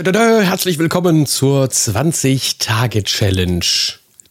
Herzlich willkommen zur 20-Tage-Challenge.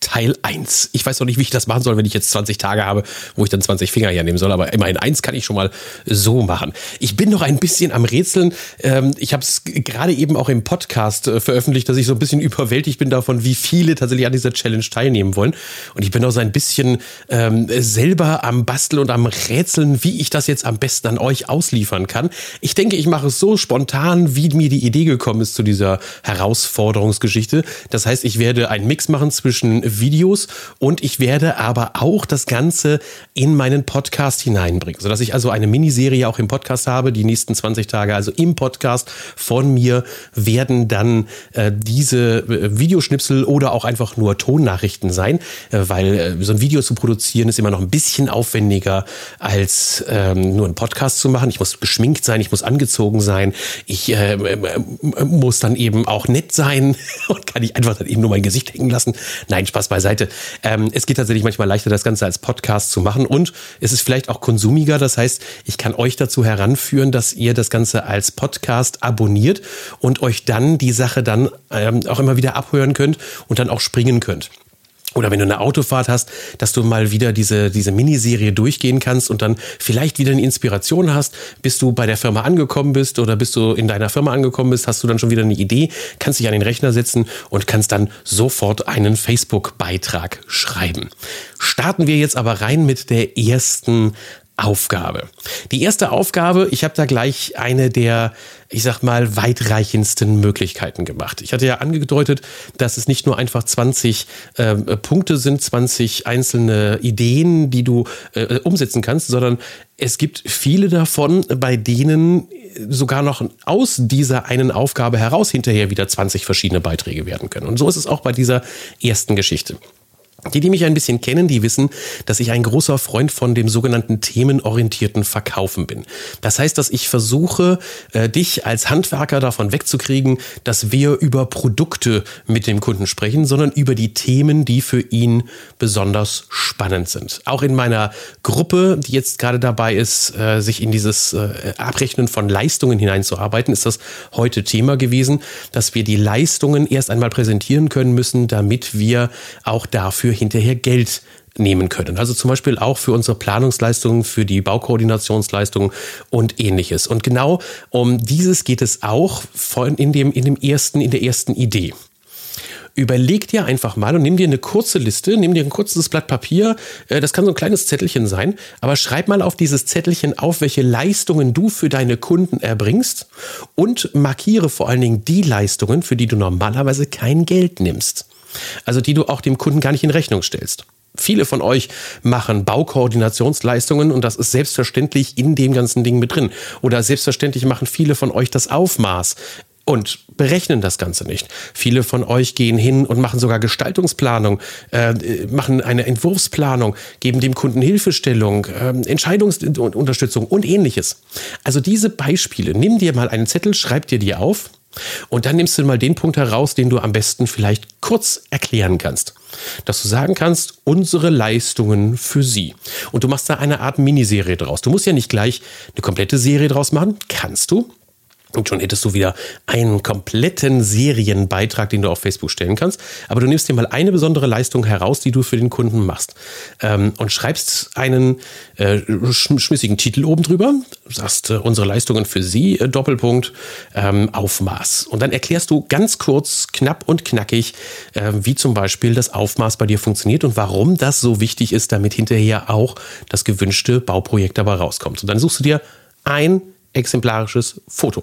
Teil 1. Ich weiß noch nicht, wie ich das machen soll, wenn ich jetzt 20 Tage habe, wo ich dann 20 Finger hernehmen soll, aber immerhin eins kann ich schon mal so machen. Ich bin noch ein bisschen am Rätseln. Ähm, ich habe es gerade eben auch im Podcast äh, veröffentlicht, dass ich so ein bisschen überwältigt bin davon, wie viele tatsächlich an dieser Challenge teilnehmen wollen. Und ich bin auch so ein bisschen ähm, selber am Basteln und am Rätseln, wie ich das jetzt am besten an euch ausliefern kann. Ich denke, ich mache es so spontan, wie mir die Idee gekommen ist zu dieser Herausforderungsgeschichte. Das heißt, ich werde einen Mix machen zwischen Videos und ich werde aber auch das Ganze in meinen Podcast hineinbringen, sodass ich also eine Miniserie auch im Podcast habe, die nächsten 20 Tage, also im Podcast von mir werden dann äh, diese äh, Videoschnipsel oder auch einfach nur Tonnachrichten sein, äh, weil äh, so ein Video zu produzieren ist immer noch ein bisschen aufwendiger als ähm, nur einen Podcast zu machen. Ich muss geschminkt sein, ich muss angezogen sein, ich äh, muss dann eben auch nett sein und kann nicht einfach dann eben nur mein Gesicht hängen lassen. Nein, Spaß Spaß beiseite. Ähm, es geht tatsächlich manchmal leichter, das Ganze als Podcast zu machen und es ist vielleicht auch konsumiger. Das heißt, ich kann euch dazu heranführen, dass ihr das Ganze als Podcast abonniert und euch dann die Sache dann ähm, auch immer wieder abhören könnt und dann auch springen könnt. Oder wenn du eine Autofahrt hast, dass du mal wieder diese, diese Miniserie durchgehen kannst und dann vielleicht wieder eine Inspiration hast, bis du bei der Firma angekommen bist oder bis du in deiner Firma angekommen bist, hast du dann schon wieder eine Idee, kannst dich an den Rechner setzen und kannst dann sofort einen Facebook-Beitrag schreiben. Starten wir jetzt aber rein mit der ersten Aufgabe. Die erste Aufgabe, ich habe da gleich eine der, ich sag mal, weitreichendsten Möglichkeiten gemacht. Ich hatte ja angedeutet, dass es nicht nur einfach 20 äh, Punkte sind, 20 einzelne Ideen, die du äh, umsetzen kannst, sondern es gibt viele davon, bei denen sogar noch aus dieser einen Aufgabe heraus hinterher wieder 20 verschiedene Beiträge werden können. Und so ist es auch bei dieser ersten Geschichte. Die, die mich ein bisschen kennen, die wissen, dass ich ein großer Freund von dem sogenannten themenorientierten Verkaufen bin. Das heißt, dass ich versuche, äh, dich als Handwerker davon wegzukriegen, dass wir über Produkte mit dem Kunden sprechen, sondern über die Themen, die für ihn besonders spannend sind. Auch in meiner Gruppe, die jetzt gerade dabei ist, äh, sich in dieses äh, Abrechnen von Leistungen hineinzuarbeiten, ist das heute Thema gewesen, dass wir die Leistungen erst einmal präsentieren können müssen, damit wir auch dafür dafür hinterher Geld nehmen können. Also zum Beispiel auch für unsere Planungsleistungen, für die Baukoordinationsleistungen und ähnliches. Und genau um dieses geht es auch in dem, in dem ersten, in der ersten Idee. Überleg dir einfach mal und nimm dir eine kurze Liste, nimm dir ein kurzes Blatt Papier, äh, das kann so ein kleines Zettelchen sein, aber schreib mal auf dieses Zettelchen auf, welche Leistungen du für deine Kunden erbringst und markiere vor allen Dingen die Leistungen, für die du normalerweise kein Geld nimmst. Also die du auch dem Kunden gar nicht in Rechnung stellst. Viele von euch machen Baukoordinationsleistungen und das ist selbstverständlich in dem ganzen Ding mit drin. Oder selbstverständlich machen viele von euch das Aufmaß und berechnen das Ganze nicht. Viele von euch gehen hin und machen sogar Gestaltungsplanung, äh, machen eine Entwurfsplanung, geben dem Kunden Hilfestellung, äh, Entscheidungsunterstützung und ähnliches. Also diese Beispiele, nimm dir mal einen Zettel, schreib dir die auf und dann nimmst du mal den Punkt heraus, den du am besten vielleicht kurz erklären kannst. Dass du sagen kannst, unsere Leistungen für sie. Und du machst da eine Art Miniserie draus. Du musst ja nicht gleich eine komplette Serie draus machen. Kannst du. Und schon hättest du wieder einen kompletten Serienbeitrag, den du auf Facebook stellen kannst. Aber du nimmst dir mal eine besondere Leistung heraus, die du für den Kunden machst. Ähm, und schreibst einen äh, schmissigen Titel oben drüber. Sagst äh, unsere Leistungen für Sie, äh, Doppelpunkt, ähm, Aufmaß. Und dann erklärst du ganz kurz, knapp und knackig, äh, wie zum Beispiel das Aufmaß bei dir funktioniert und warum das so wichtig ist, damit hinterher auch das gewünschte Bauprojekt dabei rauskommt. Und dann suchst du dir ein exemplarisches Foto.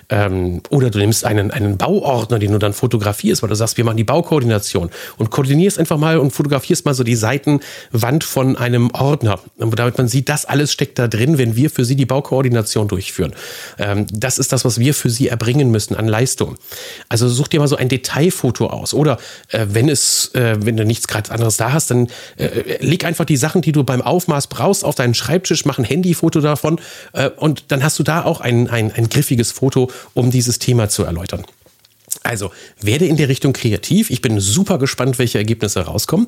Ähm, oder du nimmst einen, einen Bauordner, den du dann fotografierst, weil du sagst, wir machen die Baukoordination und koordinierst einfach mal und fotografierst mal so die Seitenwand von einem Ordner, damit man sieht, das alles steckt da drin, wenn wir für sie die Baukoordination durchführen. Ähm, das ist das, was wir für sie erbringen müssen an Leistung. Also such dir mal so ein Detailfoto aus oder äh, wenn es, äh, wenn du nichts gerade anderes da hast, dann äh, leg einfach die Sachen, die du beim Aufmaß brauchst, auf deinen Schreibtisch, mach ein Handyfoto davon äh, und dann hast du da auch ein, ein, ein griffiges Foto um dieses Thema zu erläutern. Also werde in der Richtung kreativ. Ich bin super gespannt, welche Ergebnisse rauskommen.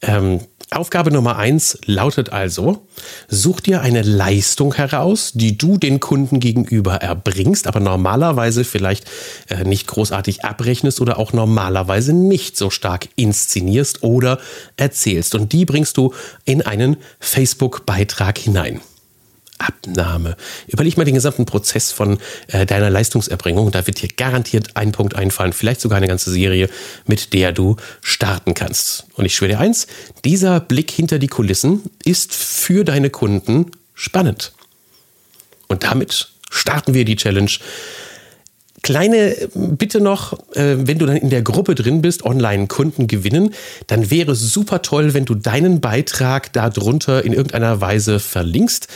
Ähm, Aufgabe Nummer eins lautet also, such dir eine Leistung heraus, die du den Kunden gegenüber erbringst, aber normalerweise vielleicht äh, nicht großartig abrechnest oder auch normalerweise nicht so stark inszenierst oder erzählst. Und die bringst du in einen Facebook-Beitrag hinein. Abnahme. Überleg mal den gesamten Prozess von äh, deiner Leistungserbringung. Da wird dir garantiert ein Punkt einfallen, vielleicht sogar eine ganze Serie, mit der du starten kannst. Und ich schwöre dir eins, dieser Blick hinter die Kulissen ist für deine Kunden spannend. Und damit starten wir die Challenge Kleine Bitte noch, äh, wenn du dann in der Gruppe drin bist, Online-Kunden gewinnen, dann wäre super toll, wenn du deinen Beitrag darunter in irgendeiner Weise verlinkst.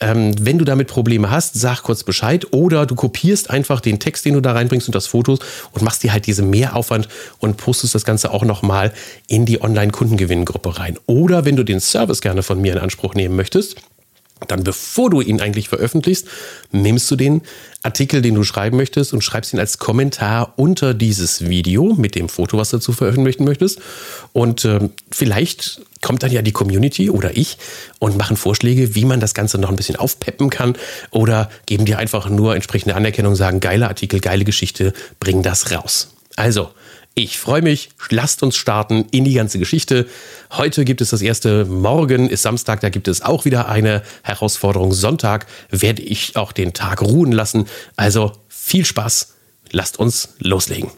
Ähm, wenn du damit Probleme hast, sag kurz Bescheid oder du kopierst einfach den Text, den du da reinbringst und das Foto und machst dir halt diese Mehraufwand und postest das Ganze auch nochmal in die Online-Kundengewinn-Gruppe rein. Oder wenn du den Service gerne von mir in Anspruch nehmen möchtest, dann bevor du ihn eigentlich veröffentlichst, nimmst du den Artikel, den du schreiben möchtest und schreibst ihn als Kommentar unter dieses Video mit dem Foto, was du dazu veröffentlichen möchtest. Und äh, vielleicht kommt dann ja die Community oder ich und machen Vorschläge, wie man das Ganze noch ein bisschen aufpeppen kann oder geben dir einfach nur entsprechende Anerkennung, sagen, geiler Artikel, geile Geschichte, bring das raus. Also, ich freue mich, lasst uns starten in die ganze Geschichte. Heute gibt es das erste, morgen ist Samstag, da gibt es auch wieder eine Herausforderung. Sonntag werde ich auch den Tag ruhen lassen. Also viel Spaß, lasst uns loslegen.